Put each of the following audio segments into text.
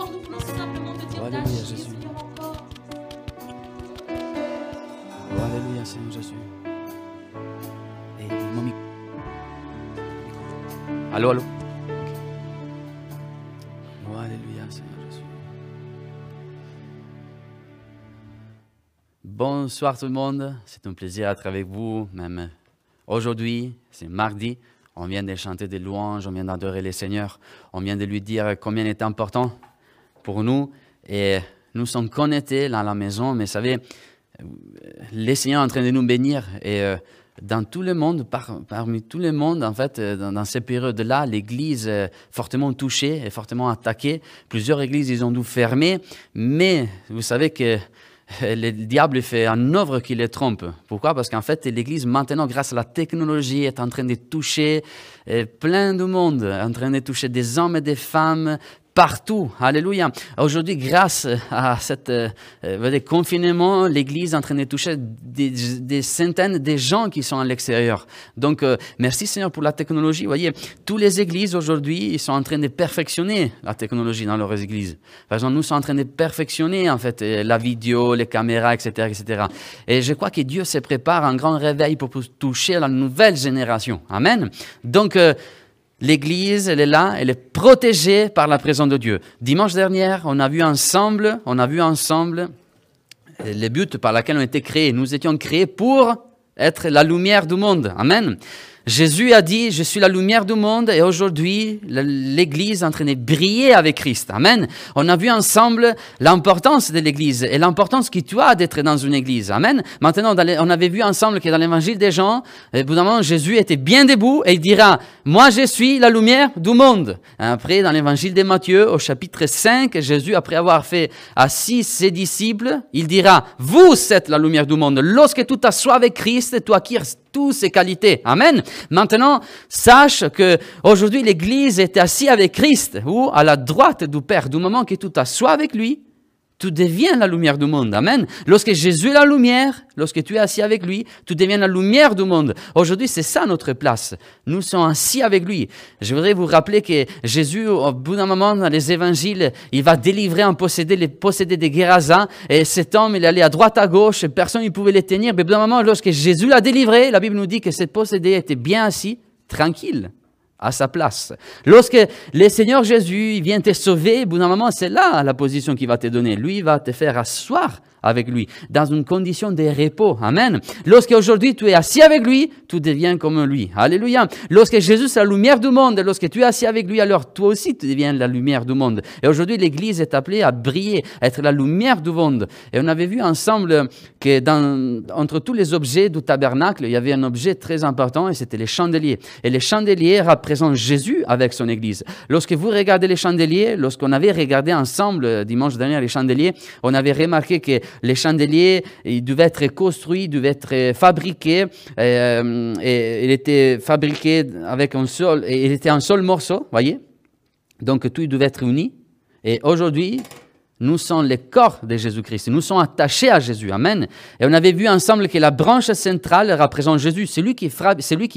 encore, nous voulons simplement te dire Alléluia, lâche, Jésus. encore. Oh, Alléluia, Seigneur Jésus. Eh, Et mamie. Allô, allô? Alléluia, Seigneur Jésus. Bonsoir tout le monde. C'est un plaisir d'être avec vous, même aujourd'hui. C'est mardi. On vient de chanter des louanges, on vient d'adorer le Seigneur, on vient de lui dire combien il est important pour nous. Et nous sommes connectés dans la maison, mais vous savez, le Seigneur est en train de nous bénir. Et euh, dans tout le monde, par- parmi tout le monde, en fait, euh, dans, dans ces périodes-là, l'Église est fortement touchée et fortement attaquée. Plusieurs églises, ils ont dû fermer. Mais vous savez que euh, le diable fait un œuvre qui les trompe. Pourquoi? Parce qu'en fait, l'Église, maintenant, grâce à la technologie, est en train de toucher euh, plein de monde, en train de toucher des hommes et des femmes partout. Alléluia. Aujourd'hui, grâce à cette euh, confinement, l'Église est en train de toucher des, centaines de gens qui sont à l'extérieur. Donc, euh, merci Seigneur pour la technologie. Vous voyez, toutes les églises aujourd'hui, ils sont en train de perfectionner la technologie dans leurs églises. Par exemple, nous sommes en train de perfectionner en fait euh, la vidéo, les caméras, etc., etc. Et je crois que Dieu se prépare un grand réveil pour toucher la nouvelle génération. Amen. Donc, L'Église, elle est là, elle est protégée par la présence de Dieu. Dimanche dernier, on a vu ensemble, on a vu ensemble euh, les buts par lesquels on a été créés. Nous étions créés pour être la lumière du monde. Amen. Jésus a dit, je suis la lumière du monde et aujourd'hui, l'Église est en train de briller avec Christ. Amen. On a vu ensemble l'importance de l'Église et l'importance que tu as d'être dans une Église. Amen. Maintenant, on avait vu ensemble que dans l'Évangile des gens, d'un moment, Jésus était bien debout et il dira, moi je suis la lumière du monde. Après, dans l'Évangile de Matthieu, au chapitre 5, Jésus, après avoir fait assis ses disciples, il dira, vous êtes la lumière du monde. Lorsque tu t'assois avec Christ, tu acquiers toutes ces qualités. Amen. Maintenant, sache que aujourd'hui l'Église est assise avec Christ ou à la droite du Père. Du moment que tu t'assois avec lui, tu deviens la lumière du monde. Amen. Lorsque Jésus est la lumière, lorsque tu es assis avec lui, tu deviens la lumière du monde. Aujourd'hui, c'est ça notre place. Nous sommes assis avec lui. Je voudrais vous rappeler que Jésus, au bout d'un moment, dans les évangiles, il va délivrer un possédé, les possédés de Guérasa. Et cet homme, il allait à droite, à gauche, personne ne pouvait les tenir. Mais au bout d'un moment, lorsque Jésus l'a délivré, la Bible nous dit que cet possédé était bien assis, tranquille à sa place. Lorsque le Seigneur Jésus vient te sauver, au bout d'un moment, c'est là la position qu'il va te donner. Lui va te faire asseoir avec lui, dans une condition de repos. Amen. Lorsque aujourd'hui tu es assis avec lui, tu deviens comme lui. Alléluia. Lorsque Jésus est la lumière du monde, lorsque tu es assis avec lui, alors toi aussi tu deviens la lumière du monde. Et aujourd'hui, l'Église est appelée à briller, à être la lumière du monde. Et on avait vu ensemble que dans, entre tous les objets du tabernacle, il y avait un objet très important et c'était les chandeliers. Et les chandeliers représentent Jésus avec son Église. Lorsque vous regardez les chandeliers, lorsqu'on avait regardé ensemble euh, dimanche dernier les chandeliers, on avait remarqué que les chandeliers, ils devaient être construits, devaient être fabriqués. euh, et il était fabriqué avec un seul, et il était un seul morceau, voyez. Donc tout devait être uni. Et aujourd'hui, nous sommes le corps de Jésus-Christ. Nous sommes attachés à Jésus. Amen. Et on avait vu ensemble que la branche centrale représente Jésus. C'est lui qui,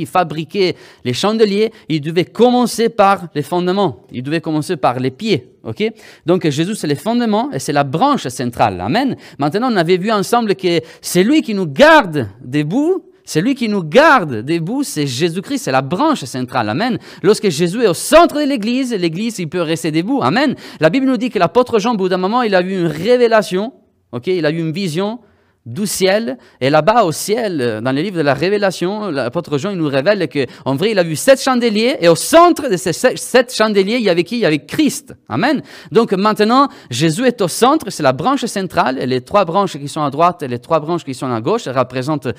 fabriquait les chandeliers. Il devait commencer par les fondements. Il devait commencer par les pieds. OK? Donc Jésus, c'est les fondements et c'est la branche centrale. Amen. Maintenant, on avait vu ensemble que c'est lui qui nous garde debout celui qui nous garde debout, c'est Jésus-Christ, c'est la branche centrale. Amen. Lorsque Jésus est au centre de l'Église, l'Église, il peut rester debout. Amen. La Bible nous dit que l'apôtre Jean, au bout d'un moment, il a eu une révélation, ok, il a eu une vision du ciel. Et là-bas, au ciel, dans les livres de la Révélation, l'apôtre Jean, il nous révèle que, en vrai, il a vu sept chandeliers, et au centre de ces sept chandeliers, il y avait qui? Il y avait Christ. Amen. Donc maintenant, Jésus est au centre, c'est la branche centrale, et les trois branches qui sont à droite et les trois branches qui sont à gauche représentent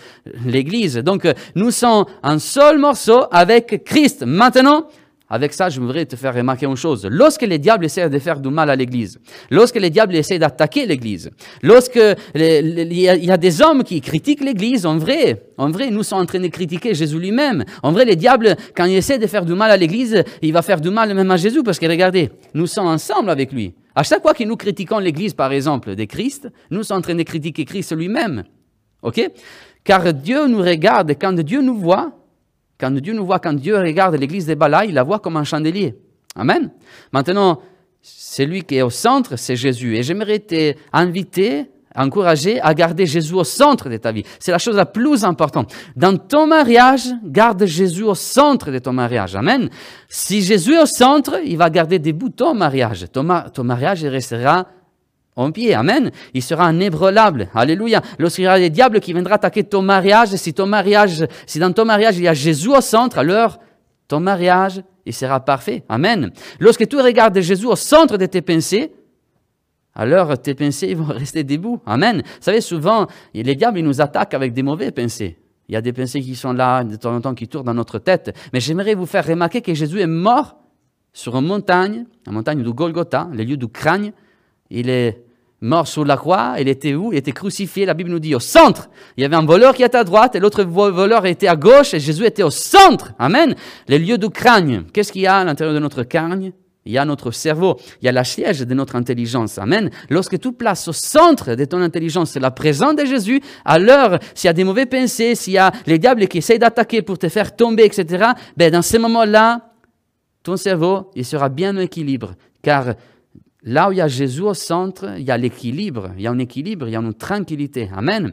l'Église. Donc nous sommes un seul morceau avec Christ. Maintenant, avec ça, je voudrais te faire remarquer une chose. Lorsque les diables essaient de faire du mal à l'Église, lorsque les diables essaient d'attaquer l'Église, lorsque les- les- il y, a- il y a des hommes qui critiquent l'Église, en vrai, en vrai, nous sommes en train de critiquer Jésus lui-même. En vrai, les diables, quand ils essaient de faire du mal à l'Église, il va faire du mal même à Jésus, parce que regardez, nous sommes ensemble avec lui. À chaque fois que nous critiquons l'Église, par exemple, de Christ, nous sommes en train de critiquer Christ lui-même. OK? Car Dieu nous regarde, et quand Dieu nous voit, quand Dieu nous voit, quand Dieu regarde l'église des Bala, il la voit comme un chandelier. Amen. Maintenant, celui qui est au centre, c'est Jésus. Et j'aimerais t'inviter encourager à garder Jésus au centre de ta vie. C'est la chose la plus importante. Dans ton mariage, garde Jésus au centre de ton mariage. Amen. Si Jésus est au centre, il va garder debout ton mariage. Ton, ton mariage restera en pied. Amen. Il sera inébranlable. Alléluia. Lorsqu'il y aura des diables qui viendront attaquer ton mariage, si ton mariage, si dans ton mariage il y a Jésus au centre, alors ton mariage, il sera parfait. Amen. Lorsque tu regardes Jésus au centre de tes pensées, alors tes pensées vont rester debout. Amen. Vous savez, souvent, les diables ils nous attaquent avec des mauvais pensées. Il y a des pensées qui sont là, de temps en temps, qui tournent dans notre tête. Mais j'aimerais vous faire remarquer que Jésus est mort sur une montagne, la montagne du Golgotha, le lieu du crâne. Il est mort sur la croix. Il était où? Il était crucifié. La Bible nous dit au centre. Il y avait un voleur qui était à droite et l'autre voleur était à gauche et Jésus était au centre. Amen. Le lieu du crâne. Qu'est-ce qu'il y a à l'intérieur de notre crâne il y a notre cerveau, il y a la siège de notre intelligence. Amen. Lorsque tu places au centre de ton intelligence la présence de Jésus, alors s'il y a des mauvais pensées, s'il y a les diables qui essayent d'attaquer pour te faire tomber, etc., ben dans ces moments-là, ton cerveau, il sera bien en équilibre. Car là où il y a Jésus au centre, il y a l'équilibre, il y a un équilibre, il y a une tranquillité. Amen.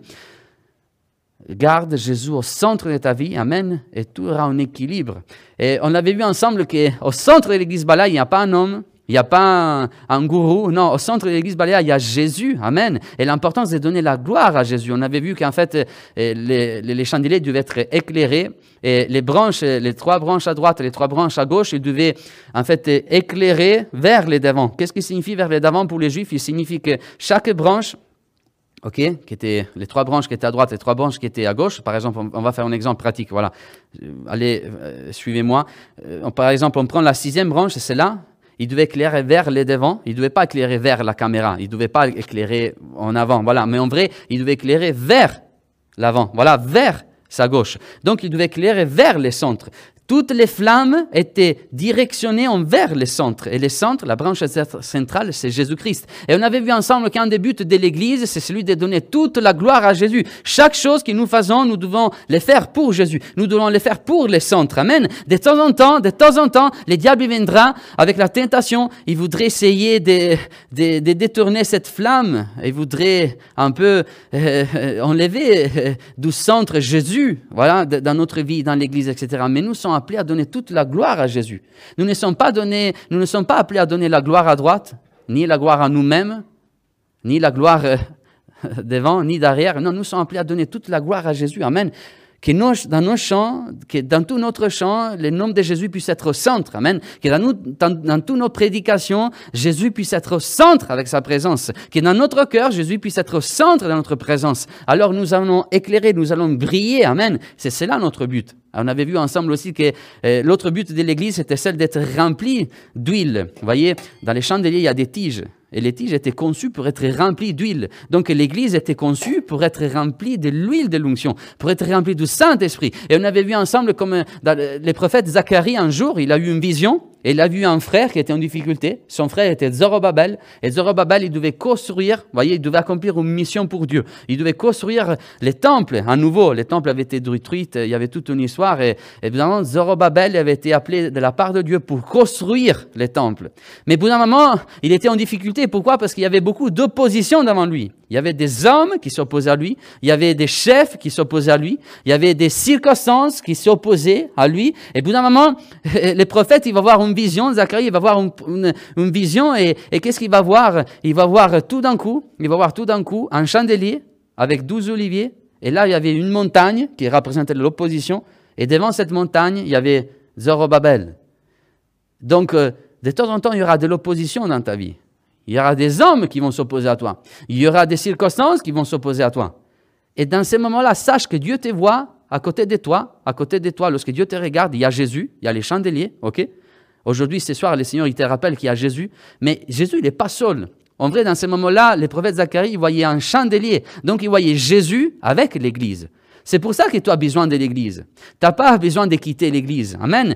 Garde Jésus au centre de ta vie, Amen, et tout aura un équilibre. Et on avait vu ensemble qu'au centre de l'église Balaya, il n'y a pas un homme, il n'y a pas un, gourou, non, au centre de l'église Balaya, il y a Jésus, Amen. Et l'importance de donner la gloire à Jésus. On avait vu qu'en fait, euh, les, les, chandeliers devaient être éclairés, et les branches, les trois branches à droite les trois branches à gauche, ils devaient en fait éclairer vers les devants. Qu'est-ce qui signifie vers les devants? Pour les juifs Il signifie que chaque branche OK, qui étaient les trois branches qui étaient à droite, les trois branches qui étaient à gauche. Par exemple, on, va faire un exemple pratique. Voilà, euh, allez, euh, suivez-moi. Euh, par exemple, on prend la sixième branche, c'est là. Il devait éclairer vers les devants. Il ne devait pas éclairer vers la caméra. Il ne devait pas éclairer en avant. Voilà, mais en vrai, il devait éclairer vers l'avant. Voilà, vers sa gauche. Donc, il devait éclairer vers les centres toutes les flammes étaient directionnées envers le centre. Et le centre, la branche centrale, c'est Jésus-Christ. Et on avait vu ensemble qu'un des buts de l'Église, c'est celui de donner toute la gloire à Jésus. Chaque chose que nous faisons, nous devons les faire pour Jésus. Nous devons les faire pour le centre. Amen. De temps en temps, de temps en temps, le diable viendra avec la tentation. Il voudrait essayer de détourner cette flamme. Il voudrait un peu euh, enlever euh, du centre Jésus, voilà, dans notre vie, dans l'Église, etc. Mais nous sommes appelés à donner toute la gloire à Jésus. Nous ne sommes pas, donnés, nous ne sommes pas appelés à donner la gloire à droite, ni la gloire à nous-mêmes, ni la gloire euh, devant, ni derrière. Non, nous sommes appelés à donner toute la gloire à Jésus. Amen que dans nos champs, que dans tout notre champ, le nom de Jésus puisse être au centre. Amen. Que dans, nous, dans, toutes nos prédications, Jésus puisse être au centre avec sa présence. Que dans notre cœur, Jésus puisse être au centre de notre présence. Alors nous allons éclairer, nous allons briller. Amen. C'est cela notre but. On avait vu ensemble aussi que euh, l'autre but de l'Église, était celle d'être rempli d'huile. Vous voyez, dans les chandeliers, il y a des tiges. Et les tiges étaient conçues pour être remplies d'huile. Donc l'Église était conçue pour être remplie de l'huile de l'onction, pour être remplie du Saint-Esprit. Et on avait vu ensemble comme euh, dans les prophètes Zacharie, un jour, il a eu une vision et il a vu un frère qui était en difficulté. Son frère était Zorobabel. Et Zorobabel, il devait construire, voyez, il devait accomplir une mission pour Dieu. Il devait construire les temples à nouveau. Les temples avaient été détruits, il y avait toute une histoire. Et évidemment, Zorobabel avait été appelé de la part de Dieu pour construire les temples. Mais pour un moment, il était en difficulté. Pourquoi? Parce qu'il y avait beaucoup d'opposition devant lui. Il y avait des hommes qui s'opposaient à lui, il y avait des chefs qui s'opposaient à lui, il y avait des circonstances qui s'opposaient à lui. Et bout d'un moment, les prophètes, il va voir une vision, Zacharie, va voir une, vision, et, qu'est-ce qu'il va voir? Il va voir tout d'un coup, il va voir tout d'un coup un chandelier avec douze oliviers, et là, il y avait une montagne qui représentait l'opposition, et devant cette montagne, il y avait Zorobabel. Donc, euh, de temps en temps, il y aura de l'opposition dans ta vie. Il y aura des hommes qui vont s'opposer à toi. Il y aura des circonstances qui vont s'opposer à toi. Et dans ces moments-là, sache que Dieu te voit à côté de toi, à côté de toi, lorsque Dieu te regarde, il y a Jésus, il y a les chandeliers, ok? Aujourd'hui, ce soir, le Seigneur, il te rappelle qu'il y a Jésus, mais Jésus, il n'est pas seul. En vrai, dans ces moments-là, les prophètes Zacharie, ils voyaient un chandelier, donc ils voyaient Jésus avec l'Église. C'est pour ça que tu as besoin de l'Église. Tu n'as pas besoin de quitter l'Église. Amen.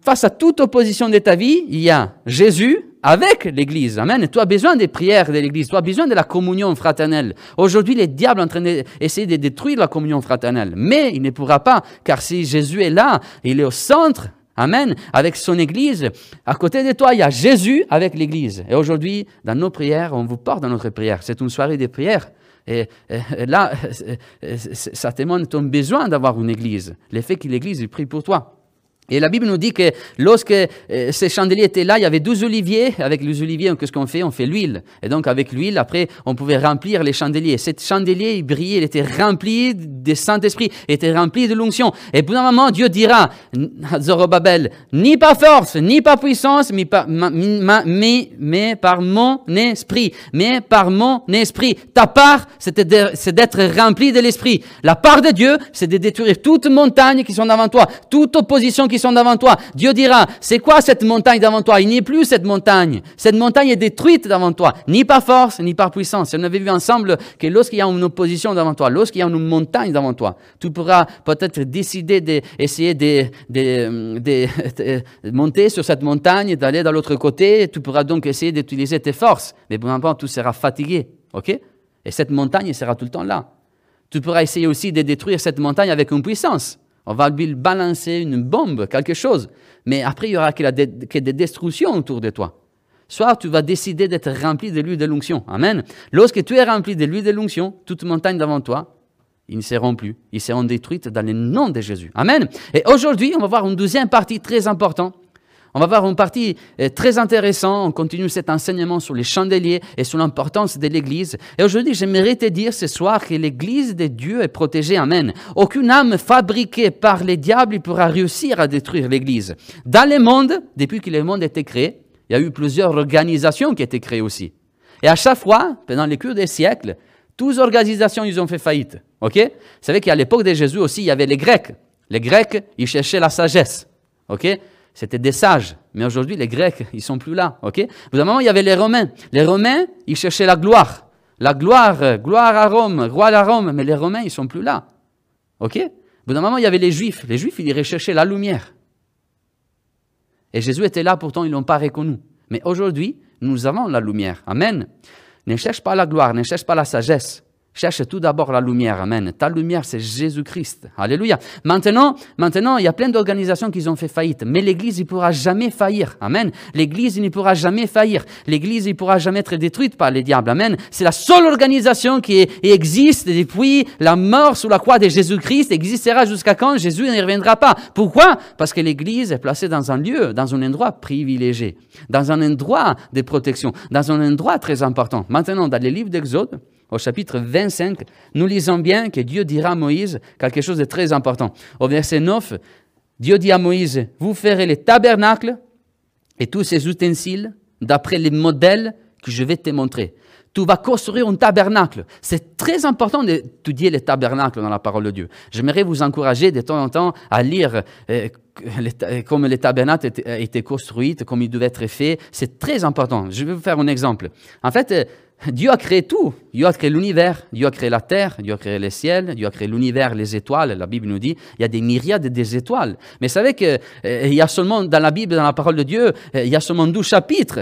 Face à toute opposition de ta vie, il y a Jésus avec l'Église. Amen. tu as besoin des prières de l'Église. Tu as besoin de la communion fraternelle. Aujourd'hui, les diables sont en train d'essayer de détruire la communion fraternelle. Mais il ne pourra pas, car si Jésus est là, il est au centre Amen. Avec son Église. À côté de toi, il y a Jésus avec l'Église. Et aujourd'hui, dans nos prières, on vous porte dans notre prière. C'est une soirée de prières. Et, là, ça témoigne ton besoin d'avoir une Église. Le fait que l'Église prie pour toi. Et la Bible nous dit que lorsque euh, ces chandeliers étaient là, il y avait 12 oliviers. Avec les oliviers, qu'est-ce qu'on fait? On fait l'huile. Et donc avec l'huile, après, on pouvait remplir les chandeliers. Cet chandelier, il brillait, il était rempli de Saint-Esprit, il était rempli de l'onction. Et pour un moment, Dieu dira à Zorobabel, ni par force, ni par puissance, mais par, mais, par mon esprit. Mais par mon esprit. Ta part, c'est d'être rempli de l'esprit. La part de Dieu, c'est de détruire toutes montagnes qui sont devant toi, toute opposition qui sont devant toi. Dieu dira, c'est quoi cette montagne devant toi? Il n'y a plus cette montagne. Cette montagne est détruite devant toi, ni par force, ni par puissance. On avait vu ensemble que lorsqu'il y a une opposition devant toi, lorsqu'il y a une montagne devant toi, tu pourras peut-être décider d'essayer de, de, monter sur cette montagne, d'aller de l'autre côté. Tu pourras donc essayer d'utiliser tes forces. Mais pour l'instant, tu seras fatigué. OK? Et cette montagne sera tout le temps là. Tu pourras essayer aussi de détruire cette montagne avec une puissance. On va lui balancer une bombe, quelque chose. Mais après, il y aura que, des destructions autour de toi. Soit tu vas décider d'être rempli de l'huile de l'onction. Amen. Lorsque tu es rempli de l'huile de l'onction, toute montagne devant toi, ils ne seront plus. Ils seront détruites dans le nom de Jésus. Amen. Et aujourd'hui, on va voir une deuxième partie très importante on va voir une partie euh, très intéressante. On continue cet enseignement sur les chandeliers et sur l'importance de l'Église. Et aujourd'hui, j'aimerais te dire ce soir que l'Église de Dieu est protégée. Amen. Aucune âme fabriquée par les diables pourra réussir à détruire l'Église. Dans le monde, depuis que le monde a été créé, il y a eu plusieurs organisations qui ont été créées aussi. Et à chaque fois, pendant les cours des siècles, toutes les organisations, ils ont fait faillite. OK? Vous savez qu'à l'époque de Jésus aussi, il y avait les Grecs. Les Grecs, ils cherchaient la sagesse. OK? C'était des sages. Mais aujourd'hui, les Grecs, ils sont plus là. OK? Vous moment, il y avait les Romains. Les Romains, ils cherchaient la gloire. La gloire, gloire à Rome, roi à Rome. Mais les Romains, ils sont plus là. OK? Vous un moment, il y avait les Juifs. Les Juifs, ils recherchaient la lumière. Et Jésus était là, pourtant, ils ne l'ont pas reconnu. Mais aujourd'hui, nous avons la lumière. Amen. Ne cherche pas la gloire, ne cherche pas la sagesse. Cherche tout d'abord la lumière, amen. Ta lumière, c'est Jésus-Christ. Alléluia. Maintenant, maintenant, il y a plein d'organisations qui ont fait faillite, mais l'Église, il pourra jamais faillir. Amen. L'Église, ne pourra jamais faillir. L'Église, il pourra jamais être détruite par les diables. Amen. C'est la seule organisation qui existe depuis la mort sous la croix de Jésus-Christ, existera jusqu'à quand? Jésus ne reviendra pas. Pourquoi? Parce que l'Église est placée dans un lieu, dans un endroit privilégié, dans un endroit de protection, dans un endroit très important. Maintenant, dans les livres d'Exode, au chapitre 25, nous lisons bien que Dieu dira à Moïse quelque chose de très important. Au verset 9, Dieu dit à Moïse, vous ferez les tabernacles et tous ces ustensiles d'après les modèles que je vais te montrer. Tu vas construire un tabernacle. C'est très important d'étudier les tabernacles dans la parole de Dieu. J'aimerais vous encourager de temps en temps à lire euh, comment les tabernacles étaient construits, comment ils devaient être faits. C'est très important. Je vais vous faire un exemple. En fait, euh, Dieu a créé tout. Dieu a créé l'univers, Dieu a créé la terre, Dieu a créé les ciels, Dieu a créé l'univers, les étoiles. La Bible nous dit il y a des myriades des étoiles. Mais savez qu'il euh, y a seulement dans la Bible, dans la parole de Dieu, euh, il y a seulement 12 chapitres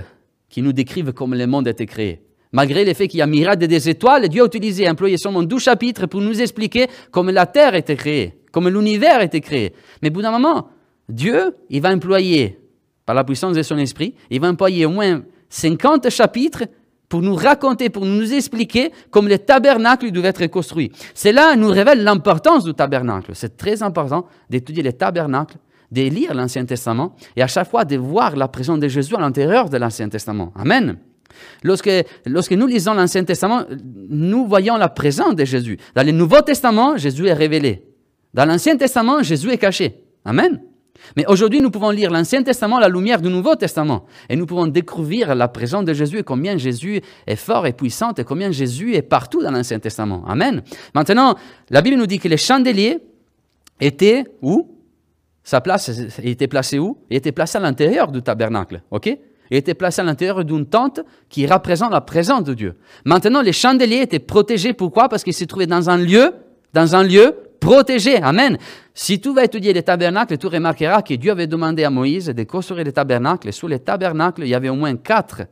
qui nous décrivent comment le monde a été créé. Malgré le fait qu'il y a myriades des étoiles, Dieu a utilisé, employé seulement 12 chapitres pour nous expliquer comment la terre a été créée, comment l'univers a été créé. Mais au bout d'un moment, Dieu, il va employer, par la puissance de son esprit, il va employer au moins 50 chapitres pour nous raconter, pour nous expliquer comment le tabernacle devait être construit. Cela nous révèle l'importance du tabernacle. C'est très important d'étudier le tabernacle, de lire l'Ancien Testament et à chaque fois de voir la présence de Jésus à l'intérieur de l'Ancien Testament. Amen. Lorsque, lorsque nous lisons l'Ancien Testament, nous voyons la présence de Jésus. Dans le Nouveau Testament, Jésus est révélé. Dans l'Ancien Testament, Jésus est caché. Amen. Mais aujourd'hui, nous pouvons lire l'Ancien Testament, la lumière du Nouveau Testament, et nous pouvons découvrir la présence de Jésus et combien Jésus est fort et puissant et combien Jésus est partout dans l'Ancien Testament. Amen. Maintenant, la Bible nous dit que les chandeliers étaient où? Sa place était placée où? Il était placé à l'intérieur du tabernacle. OK? Il était placé à l'intérieur d'une tente qui représente la présence de Dieu. Maintenant, les chandeliers étaient protégés. Pourquoi? Parce qu'ils se trouvaient dans un lieu, dans un lieu protégé. Amen. Si tu vas étudier les tabernacles, tu remarqueras que Dieu avait demandé à Moïse de construire les tabernacles. Et sous les tabernacles, il y avait au moins quatre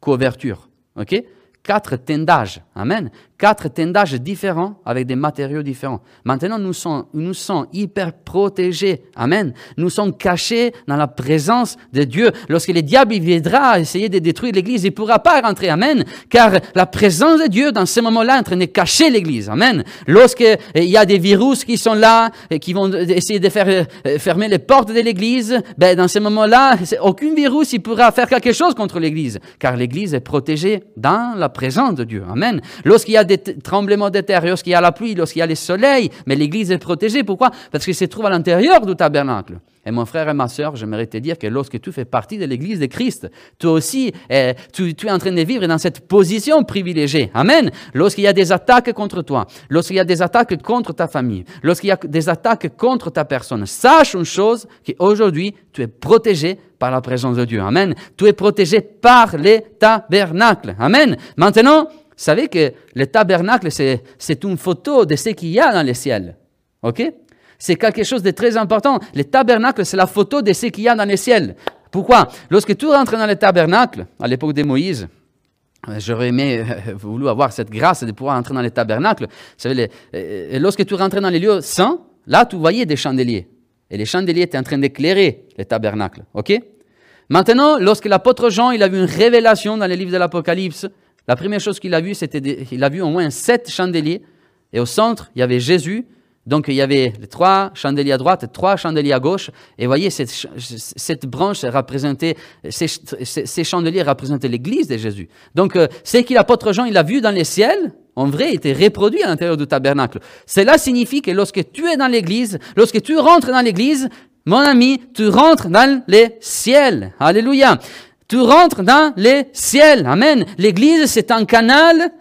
couvertures. OK? Quatre tendages. Amen. Quatre tendages différents avec des matériaux différents. Maintenant, nous sommes, nous sommes hyper protégés. Amen. Nous sommes cachés dans la présence de Dieu. Lorsque le diable viendra essayer de détruire l'Église, il ne pourra pas rentrer. Amen. Car la présence de Dieu, dans ce moment-là, est en train de cacher l'Église. Amen. Lorsqu'il y a des virus qui sont là et qui vont essayer de faire euh, fermer les portes de l'Église, ben, dans ce moment-là, aucun virus il pourra faire quelque chose contre l'Église. Car l'Église est protégée dans la présence de Dieu. Amen. Lorsqu'il y a des tremblements de terre, lorsqu'il y a la pluie, lorsqu'il y a le soleil, mais l'Église est protégée. Pourquoi? Parce qu'elle se trouve à l'intérieur du tabernacle. Et mon frère et ma soeur, j'aimerais te dire que lorsque tu fais partie de l'Église de Christ, toi aussi, eh, tu, es en train de vivre dans cette position privilégiée. Amen. Lorsqu'il y a des attaques contre toi, lorsqu'il y a des attaques contre ta famille, lorsqu'il y a des attaques contre ta personne, sache une chose, qu'aujourd'hui, tu es protégé par la présence de Dieu. Amen. Tu es protégé par les tabernacles. Amen. Maintenant, savez que le tabernacle, c'est une photo de ce qu'il y a dans le ciel. OK? C'est quelque chose de très important. Le tabernacle, c'est la photo de ce qu'il y a dans le ciel. Pourquoi? Lorsque tu rentres dans le tabernacle, à l'époque de Moïse, euh, J'aurais aimé euh, voulu avoir cette grâce de pouvoir entrer dans le tabernacle. Euh, lorsque tu rentrais dans les lieux saints, là, tu voyais des chandeliers. Et les chandeliers étaient en train d'éclairer le tabernacle. OK? Maintenant, lorsque l'apôtre Jean il a vu une révélation dans les livres de l'Apocalypse, la première chose qu'il a vue, c'était qu'il a vu au moins sept chandeliers. Et au centre, il y avait Jésus donc il y avait trois chandeliers à droite, trois chandeliers à gauche. Et voyez, cette, branche représentait, ces, chandeliers représentaient l'Église de Jésus. Donc euh, ce que l'apôtre Jean il a vu dans les ciels, en vrai, était reproduit à l'intérieur du tabernacle. Cela signifie que lorsque tu es dans l'Église, lorsque tu rentres dans l'Église, mon ami, tu rentres dans les ciels. Alléluia. Tu rentres dans les ciels. Amen. L'Église, c'est un canal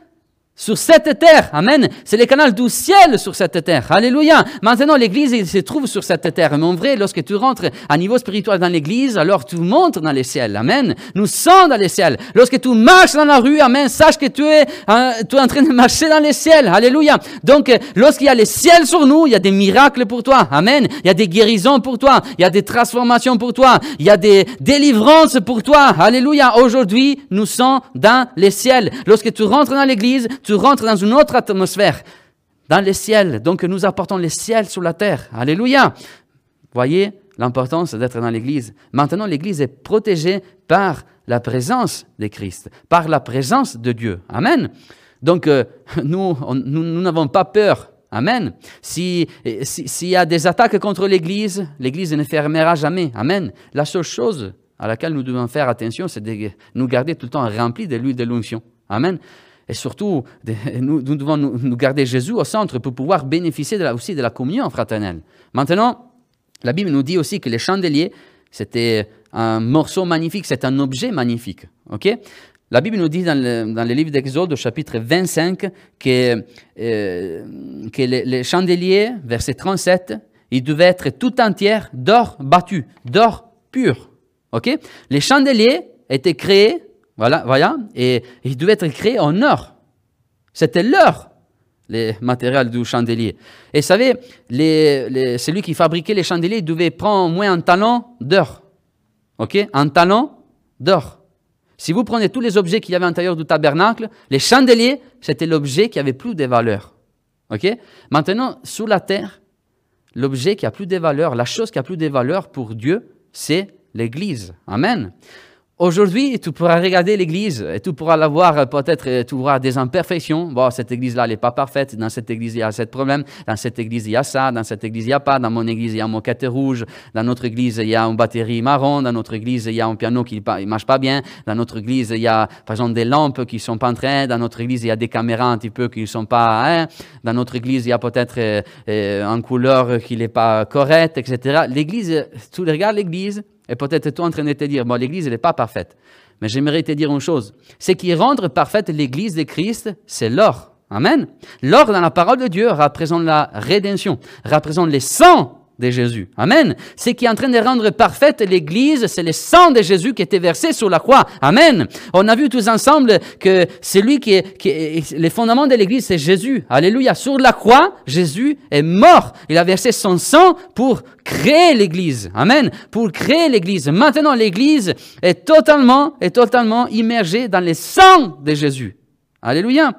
sur cette terre. Amen. C'est le canal du ciel sur cette terre. Alléluia. Maintenant, l'église se trouve sur cette terre. Mais en vrai, lorsque tu rentres à niveau spirituel dans l'église, alors tu montes dans les ciels. Amen. Nous sommes dans les ciels. Lorsque tu marches dans la rue, Amen, sache que tu es, hein, tu es en train de marcher dans les ciels. Alléluia. Donc, lorsqu'il y a les ciels sur nous, il y a des miracles pour toi. Amen. Il y a des guérisons pour toi. Il y a des transformations pour toi. Il y a des délivrances pour toi. Alléluia. Aujourd'hui, nous sommes dans les ciels. Lorsque tu rentres dans l'église, tu rentres dans une autre atmosphère, dans les ciels. Donc nous apportons les ciels sur la terre. Alléluia. Voyez l'importance d'être dans l'Église. Maintenant, l'Église est protégée par la présence de Christ, par la présence de Dieu. Amen. Donc euh, nous, nous n'avons pas peur. Amen. S'il si, y a des attaques contre l'Église, l'Église ne fermera jamais. Amen. La seule chose à laquelle nous devons faire attention, c'est de nous garder tout le temps remplis de l'huile de l'onction. Amen. Et surtout, nous, devons nous, garder Jésus au centre pour pouvoir bénéficier aussi de la communion fraternelle. Maintenant, la Bible nous dit aussi que les chandeliers, c'était un morceau magnifique, c'est un objet magnifique. ok? La Bible nous dit dans le, dans le livre d'Exode, au chapitre 25, que, euh, que les, les, chandeliers, verset 37, ils devaient être tout entiers d'or battu, d'or pur. ok? Les chandeliers étaient créés voilà, voilà. Et il devait être créé en or. C'était l'or, les matériaux du chandelier. Et vous savez, les, celui qui fabriquait les chandeliers devait prendre au moins un talent d'or. OK? Un talent d'or. Si vous prenez tous les objets qu'il y avait à l'intérieur du tabernacle, les chandeliers, c'était l'objet qui avait plus de valeur. OK? Maintenant, sous la terre, l'objet qui a plus de valeur, la chose qui a plus de valeur pour Dieu, c'est l'Église. Amen. Aujourd'hui, tu pourras regarder l'église et tu pourras la voir, euh, peut-être euh, tu verras des imperfections. Bon, cette église-là, elle n'est pas parfaite. Dans cette église, il y a ce problème. Dans cette église, il y a ça. Dans cette église, il n'y a pas. Dans mon église, il y a un moquette rouge. Dans notre église, il y a une batterie marron. Dans notre église, il y a un piano qui ne marche pas bien. Dans notre église, il y a, par exemple, des lampes qui ne sont pas en train. Dans notre église, il y a des caméras un petit peu qui ne sont pas. Hein. Dans notre église, il y a peut-être euh, euh une couleur qui n'est pas correcte, etc. L'église, tu regardes l'église, et peut-être toi en train de te dire, bon, l'Église, elle n'est pas parfaite. Mais j'aimerais te dire une chose. Ce qui rend parfaite l'Église de Christ, c'est l'or. Amen. L'or dans la parole de Dieu représente la rédemption, représente les sang de Jésus. Amen. Ce qui est en train de rendre parfaite l'Église, c'est le sang de Jésus qui était versé sur la croix. Amen. On a vu tous ensemble que celui qui est, qui est les fondements de l'Église, c'est Jésus. Alléluia. Sur la croix, Jésus est mort. Il a versé son sang pour créer l'Église. Amen. Pour créer l'Église. Maintenant, l'Église est totalement, est totalement immergée dans le sang de Jésus. Alléluia.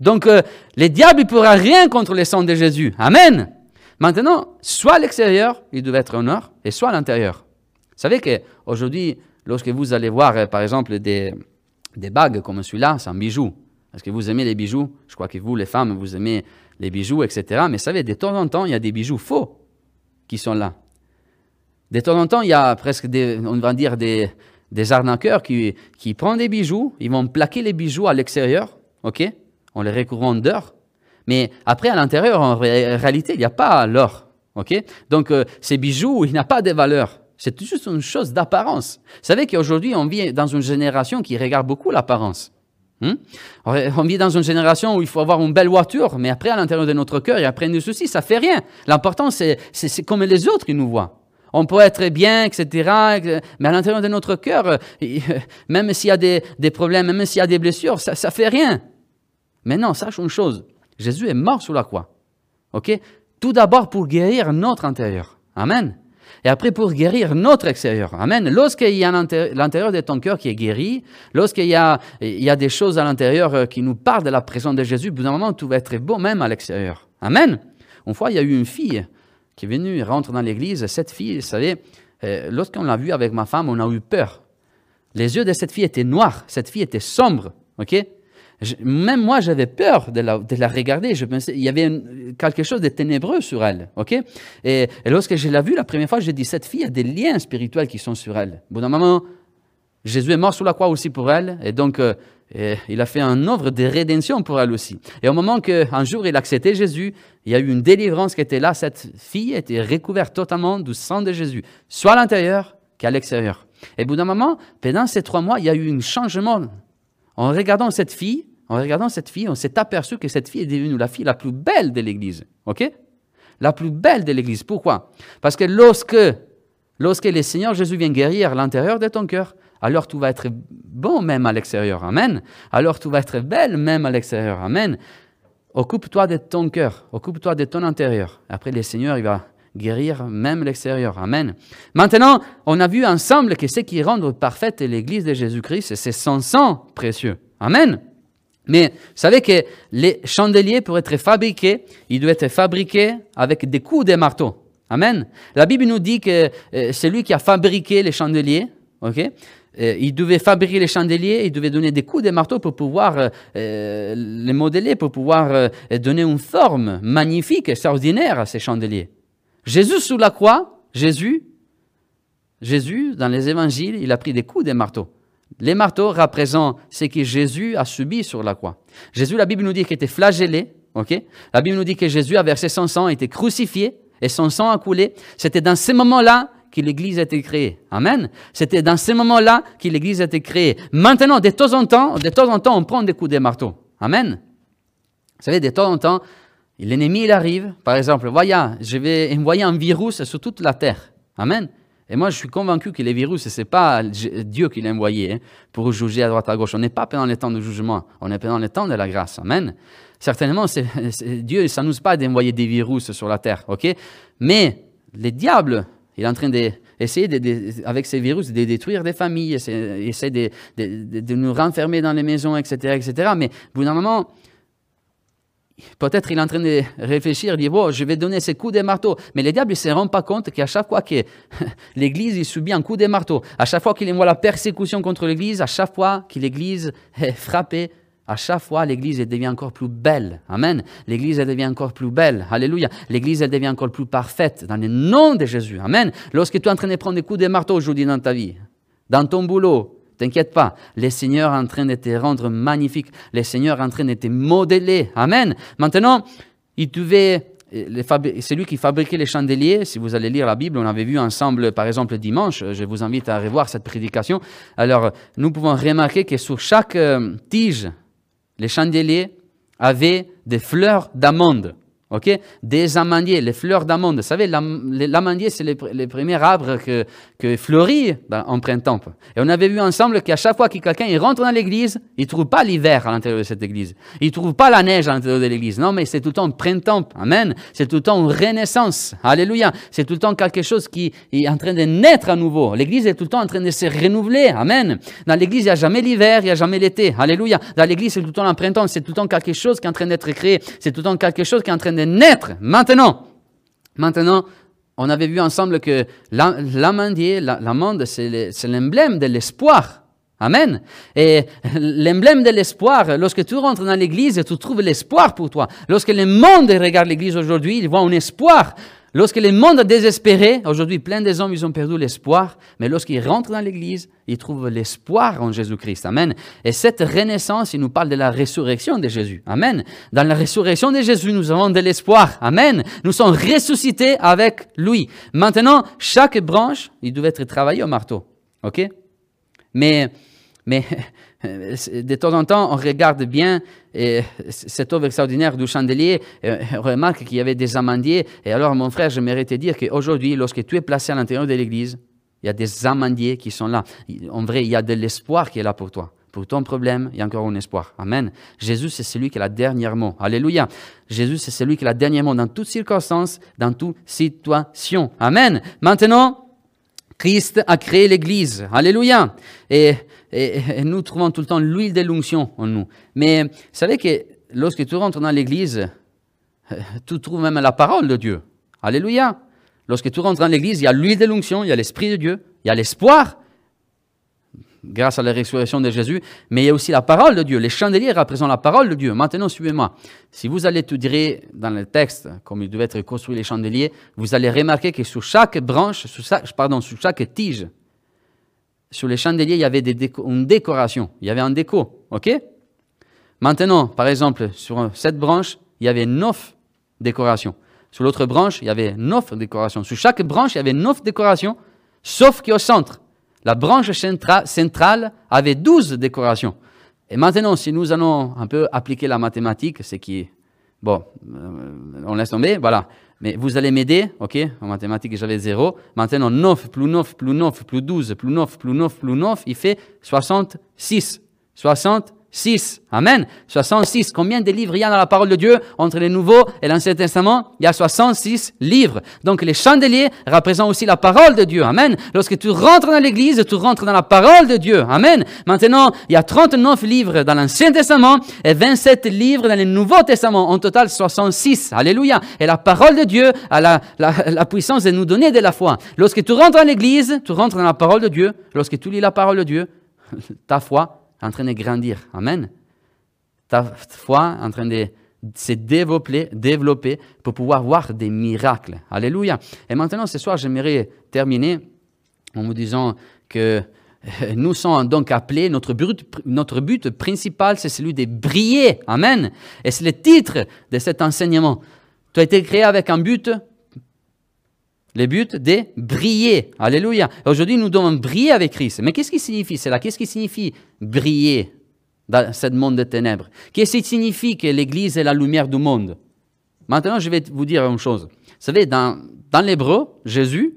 Donc, euh, les diables ne pourra rien contre les sang de Jésus. Amen. Maintenant, soit à l'extérieur, il devait être honneur, et soit à l'intérieur. Vous savez qu'aujourd'hui, lorsque vous allez voir, euh, par exemple, des, des bagues comme celui-là, c'est un bijou. Est-ce que vous aimez les bijoux? Je crois que vous, les femmes, vous aimez les bijoux, etc. Mais vous savez, de temps en temps, il y a des bijoux faux qui sont là. De temps en temps, il y a presque des, on va dire des, des arnaqueurs qui, qui prennent des bijoux, ils vont plaquer les bijoux à l'extérieur, ok? On les recouvre d'or. Mais après, à l'intérieur, en réalité, il n'y a pas l'or, ok? Donc, euh, ces bijoux, il n'y a pas de valeur. C'est juste une chose d'apparence. Vous savez qu'aujourd'hui, on vit dans une génération qui regarde beaucoup l'apparence. Hmm? On vit dans une génération où il faut avoir une belle voiture, mais après, à l'intérieur de notre cœur, il y a plein de soucis, ça fait rien. L'important, c'est comme les autres qui nous voient. On peut être bien, etc., mais à l'intérieur de notre cœur, euh, même s'il y a des, problèmes, même s'il y a des blessures, ça ne fait rien. Mais non, sache une chose, Jésus est mort sur la croix. OK? Tout d'abord pour guérir notre intérieur. Amen. Et après pour guérir notre extérieur. Amen. Lorsqu'il y a l'intérieur de ton cœur qui est guéri, lorsqu'il y a, il y a des choses à l'intérieur euh, qui nous parlent de la présence de Jésus, bout d'un tout va être beau même à l'extérieur. Amen. Une fois, il y a eu une fille qui est venue rentrer dans l'église. Cette fille, vous savez, euh, lorsqu'on l'a vue avec ma femme, on a eu peur. Les yeux de cette fille étaient noirs, cette fille était sombre, ok? Même moi, j'avais peur de la, de la, regarder. Je pensais, il y avait quelque chose de ténébreux sur elle. ok? Et, lorsque je l'ai vue la première fois, j'ai dit cette fille a des liens spirituels qui sont sur elle. Bon, d'un moment, Jésus est mort sur la croix aussi pour elle. Et donc, euh, il a fait un œuvre de rédemption pour elle aussi. Et au moment qu'un jour il acceptait Jésus, il y a eu une délivrance qui était là. Cette fille était recouverte totalement du sang de Jésus, soit à l'intérieur qu'à l'extérieur. Et au bout d'un moment, pendant ces trois mois, il y a eu un changement. En regardant cette fille, en regardant cette fille, on s'est aperçu que cette fille est devenue la fille la plus belle de l'Église. OK? La plus belle de l'Église. Pourquoi? Parce que lorsque, lorsque le Seigneur Jésus vient guérir l'intérieur de ton cœur, alors tout va être bon même à l'extérieur. Amen. Alors tout va être belle même à l'extérieur. Amen. Occupe-toi de ton cœur, occupe-toi de ton intérieur. Après, le Seigneur, il va guérir même l'extérieur. Amen. Maintenant, on a vu ensemble que ce qui rend parfaite l'Église de Jésus-Christ, c'est son sang précieux. Amen. Mais vous savez que les chandeliers, pour être fabriqués, ils doivent être fabriqués avec des coups de marteau. Amen. La Bible nous dit que euh, c'est lui qui a fabriqué les chandeliers, ok? Euh, il devait fabriquer les chandeliers, il devait donner des coups de marteau pour pouvoir euh, les modeler, pour pouvoir donner une forme magnifique, extraordinaire à ces chandeliers. Jésus sous la croix, Jésus, Jésus, dans les évangiles, il a pris des coups de marteau. Les marteaux représentent ce que Jésus a subi sur la croix. Jésus, la Bible nous dit qu'il était flagellé. ok? La Bible nous dit que Jésus a versé son sang, a été crucifié et son sang a coulé. C'était dans ces moments-là que l'Église a été créée. Amen. C'était dans ces moments-là que l'Église a été créée. Maintenant, de temps en temps, de temps en temps, on prend des coups de marteau. Amen. Vous savez, de temps en temps, l'ennemi, il arrive. Par exemple, voyez, je vais envoyer un virus sur toute la terre. Amen. Et moi, je suis convaincu que les virus, ce n'est pas Dieu qui l'a envoyé hein, pour juger à droite à gauche. On n'est pas pendant les temps de jugement, on est pendant les temps de la grâce. Amen. Certainement, Dieu ne s'annonce pas d'envoyer des virus sur la terre, ok? Mais le diable, il est en train d'essayer, de, avec ces virus, de détruire des familles, essayer de, nous renfermer dans les maisons, etc., etc. Mais au bout d'un moment, Peut-être il est en train de réfléchir, dire, oh, je vais donner ces coups de marteau. Mais le diable ne se rend pas compte qu'à chaque fois que l'Église subit un coup de marteau, à chaque fois qu'il envoie la persécution contre l'Église, à chaque fois que l'Église est frappée, à chaque fois, l'Église devient encore plus belle. Amen. L'Église devient encore plus belle. Alléluia. L'Église devient encore plus parfaite dans le nom de Jésus. Amen. Lorsque tu es en train de prendre des coups de marteau aujourd'hui dans ta vie, dans ton boulot, T'inquiète pas, le Seigneur est en train de te rendre magnifique, le Seigneur est en train de te modeler. Amen. Maintenant, il devait c'est lui qui fabriquait les chandeliers. Si vous allez lire la Bible, on avait vu ensemble, par exemple, dimanche. Je vous invite à revoir cette prédication. Alors, nous pouvons remarquer que sur chaque euh, tige, les chandeliers avaient des fleurs d'amande. Ok? Des amandiers, les fleurs d'amande. Vous savez, l'amandier, c'est les, premiers arbres que, que fleurit ben, en printemps. Et on avait vu ensemble qu'à chaque fois que quelqu'un rentre dans l'église, il ne trouve pas l'hiver à l'intérieur de cette église. Il ne trouve pas la neige à l'intérieur de l'église. Non, mais c'est tout le temps printemps. Amen. C'est tout le temps renaissance. Alléluia. C'est tout le temps quelque chose qui est en train de naître à nouveau. L'église est tout le temps en train de se renouveler. Amen. Dans l'église, il n'y a jamais l'hiver, il n'y a jamais l'été. Alléluia. Dans l'église, c'est tout le temps le printemps. C'est tout le temps quelque chose qui est en train d'être créé. C'est tout le temps quelque chose qui est en train de naître maintenant. Maintenant, on avait vu ensemble que l'amandier, l'amande, c'est l'emblème de l'espoir. Amen. Et l'emblème de l'espoir, lorsque tu rentres dans l'église, tu trouves l'espoir pour toi. Lorsque le monde regarde l'église aujourd'hui, il voit un espoir. Lorsque le monde est désespéré, aujourd'hui plein des hommes, ils ont perdu l'espoir, mais lorsqu'ils rentrent dans l'église, ils trouvent l'espoir en Jésus-Christ. Amen. Et cette renaissance, il nous parle de la résurrection de Jésus. Amen. Dans la résurrection de Jésus, nous avons de l'espoir. Amen. Nous sommes ressuscités avec lui. Maintenant, chaque branche, il devait être travaillé au marteau. OK? Mais, mais de temps en temps, on regarde bien cette œuvre extraordinaire du chandelier, on remarque qu'il y avait des amandiers. Et alors, mon frère, j'aimerais te dire qu'aujourd'hui, lorsque tu es placé à l'intérieur de l'église, il y a des amandiers qui sont là. En vrai, il y a de l'espoir qui est là pour toi. Pour ton problème, il y a encore un espoir. Amen. Jésus, c'est celui qui a la dernière mot. Alléluia. Jésus, c'est celui qui a la dernière mot dans toutes circonstances, dans toute situation. Amen. Maintenant, Christ a créé l'Église. Alléluia. Et nous trouvons tout le temps l'huile de l'onction en nous. Mais savez que lorsque tu rentres dans l'église, euh, tu trouves même la parole de Dieu. Alléluia. Lorsque tu rentres dans l'église, il y a l'huile de l'onction, il y a l'Esprit de Dieu, il y a l'espoir, grâce à la résurrection de Jésus, mais il y a aussi la parole de Dieu. Les chandeliers représentent la parole de Dieu. Maintenant, suivez-moi. Si vous allez tout dire dans le texte, comme il devait être construit les chandeliers, vous allez remarquer que sur chaque branche, pardon, sur chaque tige, sur les chandeliers, il y avait une décoration, il y avait un déco, ok? Maintenant, par exemple, sur cette branche, il y avait neuf décorations. Sur l'autre branche, il y avait neuf décorations. Sur chaque branche, il y avait neuf décorations, sauf qu'au centre, la branche centrale avait douze décorations. Et maintenant, si nous allons un peu appliquer la mathématique, c'est qui, bon, euh, on laisse tomber, voilà. Mais vous allez m'aider, ok En mathématiques, j'avais 0. Maintenant, 9 plus 9 plus 9 plus 12 plus 9 plus 9 plus 9, il fait 66. 66. 6. Amen. 66. Combien de livres il y a dans la parole de Dieu? Entre le Nouveau et l'Ancien Testament Il y a 66 livres. Donc les chandeliers représentent aussi la parole de Dieu. Amen. Lorsque tu rentres dans l'église, tu rentres dans la parole de Dieu. Amen. Maintenant, il y a 39 livres dans l'Ancien Testament et 27 livres dans le Nouveau Testament. En total, 66. Alléluia. Et la parole de Dieu a la, la, la puissance de nous donner de la foi. Lorsque tu rentres dans l'église, tu rentres dans la parole de Dieu. Lorsque tu lis la parole de Dieu, ta foi en train de grandir. Amen. Ta foi en train de se développer, développer pour pouvoir voir des miracles. Alléluia. Et maintenant, ce soir, j'aimerais terminer en vous disant que euh, nous sommes donc appelés, notre but, notre but principal, c'est celui de briller. Amen. Et c'est le titre de cet enseignement. Tu as été créé avec un but? Le but de briller. Alléluia. Aujourd'hui, nous devons briller avec Christ. Mais qu'est-ce qui signifie cela? Qu'est-ce qui signifie briller dans ce monde de ténèbres? Qu'est-ce qui signifie que l'Église est la lumière du monde? Maintenant, je vais vous dire une chose. Vous savez, dans, l'hébreu, Jésus,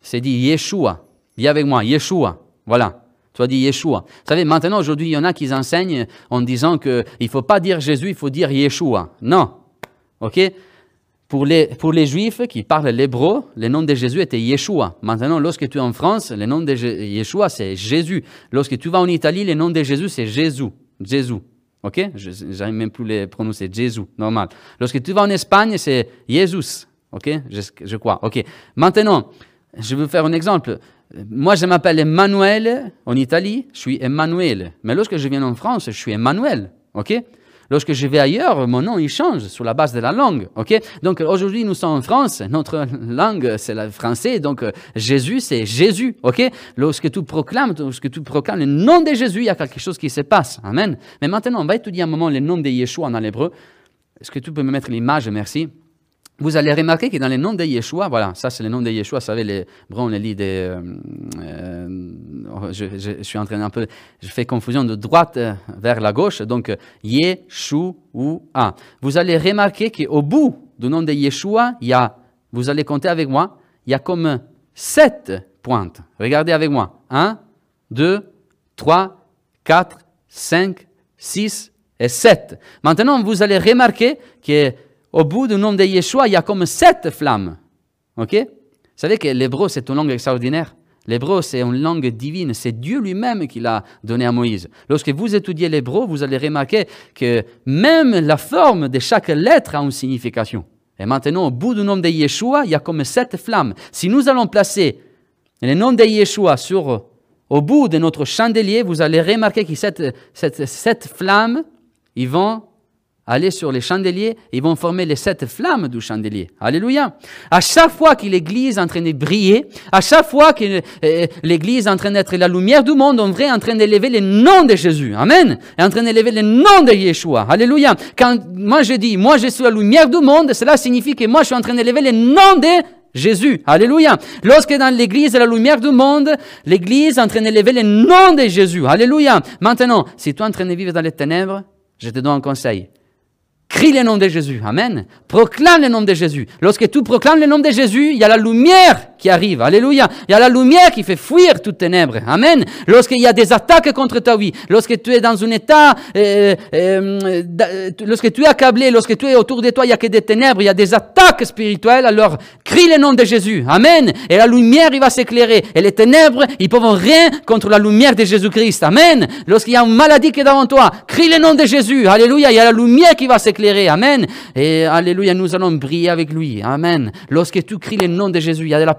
c'est dit Yeshua. Dis avec moi, Yeshua. Voilà. Tu as dit Yeshua. Vous savez, maintenant, aujourd'hui, il y en a qui enseignent en disant qu'il ne faut pas dire Jésus, il faut dire Yeshua. Non. OK? Pour les, pour les Juifs qui parlent l'hébreu, le nom de Jésus était Yeshua. Maintenant, lorsque tu es en France, le nom de Yeshua, c'est Jésus. Lorsque tu vas en Italie, le nom de Jésus, c'est Jésus. Jésus. OK? Je n'arrive même plus les prononcer. Jésus, normal. Lorsque tu vas en Espagne, c'est Jésus. OK? Je, je, crois. OK. Maintenant, je vais vous faire un exemple. Moi, je m'appelle Emmanuel en Italie, je suis Emmanuel. Mais lorsque je viens en France, je suis Emmanuel. OK? Lorsque je vais ailleurs, mon nom, il change sur la base de la langue. ok? Donc aujourd'hui, nous sommes en France, notre langue, c'est le français, donc euh, Jésus, c'est Jésus. ok? Lorsque tu proclames, lorsque tu proclames le nom de Jésus, il y a quelque chose qui se passe. Amen? Mais maintenant, on va étudier un moment le nom de Yeshua dans l'hébreu. Est-ce que tu peux me mettre l'image, merci vous allez remarquer que dans le nom de Yeshua, voilà, ça c'est le nom de Yeshua, vous savez, les, bon, on les lit des, euh, euh, je, suis en train un peu, je fais confusion de droite vers la gauche, donc Yeshua. Vous allez remarquer qu'au bout du nom de Yeshua, il y a, vous allez compter avec moi, il y a comme sept pointes. Regardez avec moi. Un, deux, trois, quatre, cinq, six et sept. Maintenant, vous allez remarquer que au bout du nom de Yeshua, il y a comme sept flammes. OK? Vous savez que l'hébreu, c'est une langue extraordinaire. L'hébreu, c'est une langue divine. C'est Dieu lui-même qui l'a donné à Moïse. Lorsque vous étudiez l'hébreu, vous allez remarquer que même la forme de chaque lettre a une signification. Et maintenant, au bout du nom de Yeshua, il y a comme sept flammes. Si nous allons placer le nom de Yeshua sur, au bout de notre chandelier, vous allez remarquer que cette, cette, cette flamme, ils vont aller sur les chandeliers, ils vont former les sept flammes du chandelier. Alléluia. À chaque fois que l'Église est en train de briller, à chaque fois que euh, l'Église est en train d'être la lumière du monde, on est en train d'élever le nom de Jésus. Amen. Et en train d'élever le nom de Yeshua. Alléluia. Quand moi je dis, moi je suis la lumière du monde, cela signifie que moi je suis en train d'élever le nom de Jésus. Alléluia. Lorsque dans l'église la lumière du monde, l'église est en train d'élever le nom de Jésus. Alléluia. Maintenant, si tu es en train de vivre dans les ténèbres, je te donne un conseil. Crie le nom de Jésus. Amen. Proclame le nom de Jésus. Lorsque tu proclames le nom de Jésus, il y a la lumière qui arrive. Alléluia. Il y a la lumière qui fait fuir toutes ténèbres. Amen. Lorsqu'il y a des attaques contre ta vie, lorsque tu es dans un état, euh, euh, lorsque tu es accablé, lorsque tu es autour de toi, il y a que des ténèbres, il y a des attaques spirituelles, alors crie le nom de Jésus. Amen. Et la lumière, il va s'éclairer. Et les ténèbres, ils peuvent rien contre la lumière de Jésus-Christ. Amen. Lorsqu'il y a une maladie qui est devant toi, crie le nom de Jésus. Alléluia. Il y a la lumière qui va s'éclairer. Amen. Et Alléluia, nous allons briller avec lui. Amen. Lorsque tu cries le nom de Jésus, il y a de la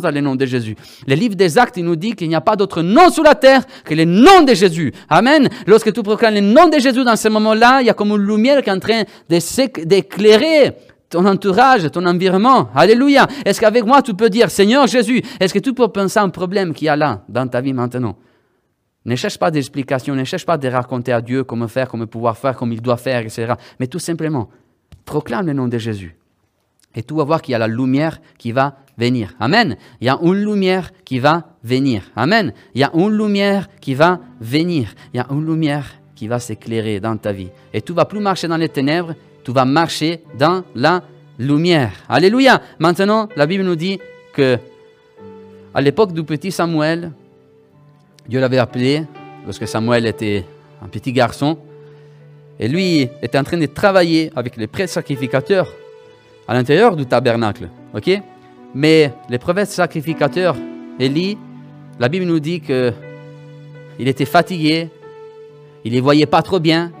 dans le nom de Jésus. Le livre des Actes, nous dit qu'il n'y a pas d'autre nom sur la terre que le nom de Jésus. Amen. Lorsque tu proclames le nom de Jésus dans ce moment-là, il y a comme une lumière qui est en train d'éclairer ton entourage, ton environnement. Alléluia. Est-ce qu'avec moi, tu peux dire, Seigneur Jésus, est-ce que tu peux penser à un problème qu'il y a là, dans ta vie maintenant? Ne cherche pas d'explication, ne cherche pas de raconter à Dieu comment faire, comment pouvoir faire, comme il doit faire, etc. Mais tout simplement, proclame le nom de Jésus. Et tu vas voir qu'il y a la lumière qui va venir. Amen. Il y a une lumière qui va venir. Amen. Il y a une lumière qui va venir. Il y a une lumière qui va s'éclairer dans ta vie. Et tu vas plus marcher dans les ténèbres, tu vas marcher dans la lumière. Alléluia. Maintenant, la Bible nous dit que à l'époque du petit Samuel, Dieu l'avait appelé lorsque Samuel était un petit garçon. Et lui était en train de travailler avec les prêtres sacrificateurs à l'intérieur du tabernacle. ok? Mais les prophètes sacrificateurs, Élie, la Bible nous dit qu'il était fatigué, il ne voyait pas trop bien.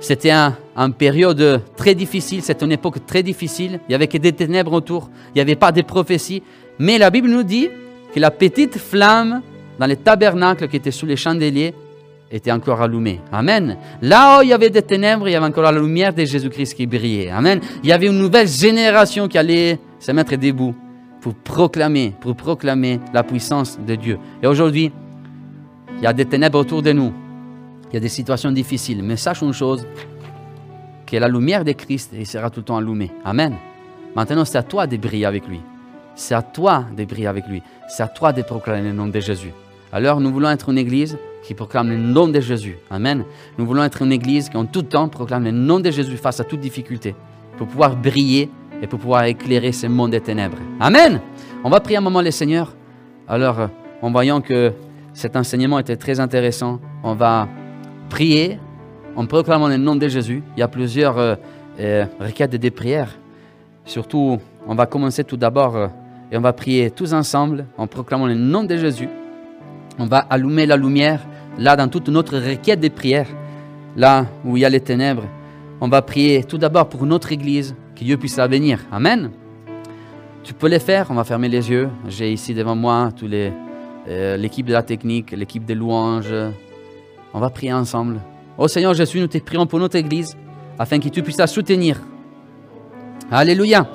C'était un, période très difficile, c'était une époque très difficile. Il y avait que des ténèbres autour, il n'y avait pas de prophéties. Mais la Bible nous dit que la petite flamme dans les tabernacles qui étaient sous les chandeliers était encore allumé. Amen. Là où il y avait des ténèbres, il y avait encore la lumière de Jésus-Christ qui brillait. Amen. Il y avait une nouvelle génération qui allait se mettre debout pour proclamer, pour proclamer la puissance de Dieu. Et aujourd'hui, il y a des ténèbres autour de nous. Il y a des situations difficiles. Mais sache une chose, que la lumière de Christ il sera tout le temps allumée. Amen. Maintenant, c'est à toi de briller avec lui. C'est à toi de briller avec lui. C'est à toi de proclamer le nom de Jésus. Alors, nous voulons être une église qui proclame le nom de Jésus. Amen. Nous voulons être une église qui en tout temps proclame le nom de Jésus face à toute difficulté, pour pouvoir briller et pour pouvoir éclairer ce monde des ténèbres. Amen. On va prier un moment les seigneurs. Alors, en voyant que cet enseignement était très intéressant, on va prier en proclamant le nom de Jésus. Il y a plusieurs euh, euh, requêtes de prières. Surtout, on va commencer tout d'abord euh, et on va prier tous ensemble en proclamant le nom de Jésus. On va allumer la lumière là dans toute notre requête de prière, là où il y a les ténèbres. On va prier tout d'abord pour notre Église, que Dieu puisse la venir. Amen. Tu peux le faire, on va fermer les yeux. J'ai ici devant moi les, euh, l'équipe de la technique, l'équipe des louanges. On va prier ensemble. Oh Seigneur Jésus, nous te prions pour notre Église, afin que tu puisses la soutenir. Alléluia.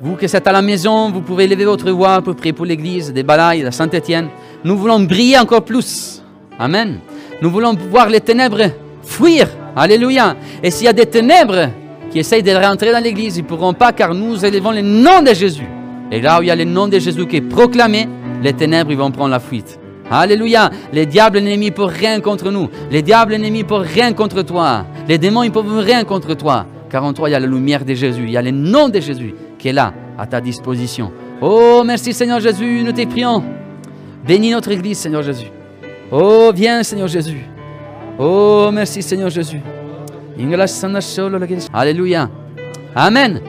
Vous qui êtes à la maison, vous pouvez lever votre voix pour prier pour l'Église des Balailles, de Saint-Étienne. Nous voulons briller encore plus. Amen. Nous voulons voir les ténèbres fuir. Alléluia. Et s'il y a des ténèbres qui essayent de rentrer dans l'église, ils ne pourront pas car nous élevons le nom de Jésus. Et là où il y a le nom de Jésus qui est proclamé, les ténèbres ils vont prendre la fuite. Alléluia. Les diables ennemis pour rien contre nous. Les diables ennemis pour rien contre toi. Les démons ils peuvent rien contre toi. Car en toi il y a la lumière de Jésus. Il y a le nom de Jésus qui est là à ta disposition. Oh merci Seigneur Jésus, nous te prions. Bénis notre Église Seigneur Jésus. Oh viens Seigneur Jésus. Oh merci Seigneur Jésus. Alléluia. Amen.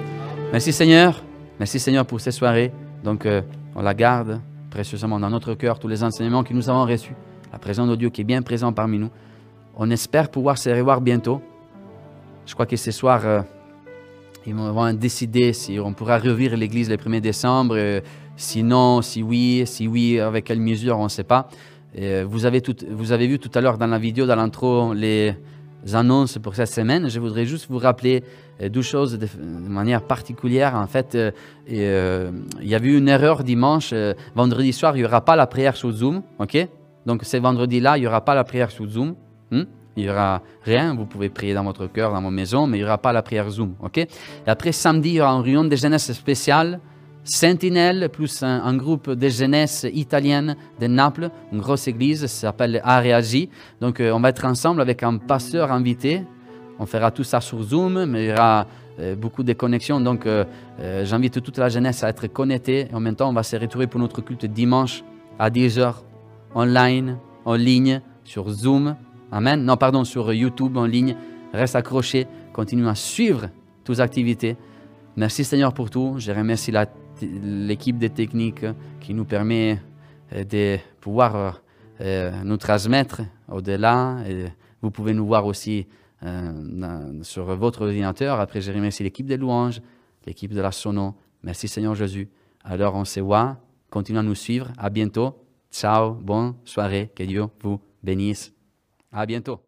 Merci Seigneur. Merci Seigneur pour ces soirées. Donc euh, on la garde précieusement dans notre cœur, tous les enseignements que nous avons reçus, la présence de Dieu qui est bien présent parmi nous. On espère pouvoir se revoir bientôt. Je crois que ce soir, euh, ils vont décider si on pourra revivre l'église le 1er décembre. Euh, sinon, si oui, si oui, avec quelle mesure, on ne sait pas. vous, avez tout, vous avez vu tout à l'heure dans la vidéo, dans l'intro, les annonces pour cette semaine. Je voudrais juste vous rappeler euh, deux choses de, manière particulière. En fait, euh, euh, il y a eu une erreur dimanche. vendredi soir, il n'y aura pas la prière sur Zoom. OK? Donc, ce vendredi-là, il n'y aura pas la prière sur Zoom. Hmm? Il n'y aura rien. Vous pouvez prier dans votre cœur, dans vos maisons, mais il n'y aura pas la prière Zoom. OK? Après, samedi, il y aura une réunion de jeunesse spéciale Sentinelle, plus un, groupe de jeunesse italienne de Naples, une grosse église, ça s'appelle Areagi. Donc euh, on va être ensemble avec un pasteur invité. On fera tout ça sur Zoom, mais il y aura euh, beaucoup de connexions. Donc euh, j'invite toute la jeunesse à être connectée. En même temps, on va se retrouver pour notre culte dimanche à 10h, online, en ligne, sur Zoom. Amen. Non, pardon, sur YouTube en ligne. Reste accroché, continue à suivre les activités. Merci Seigneur pour tout. Je remercie la l'équipe de techniques qui nous permet euh, de pouvoir euh, nous transmettre au-delà. Vous pouvez nous voir aussi euh, sur votre ordinateur. Après, je remercie l'équipe des louanges, l'équipe de la sono. Merci Seigneur Jésus. Alors on se voit. Continuez à nous suivre. À bientôt. Ciao. Bonne soirée. Que Dieu vous bénisse. À bientôt.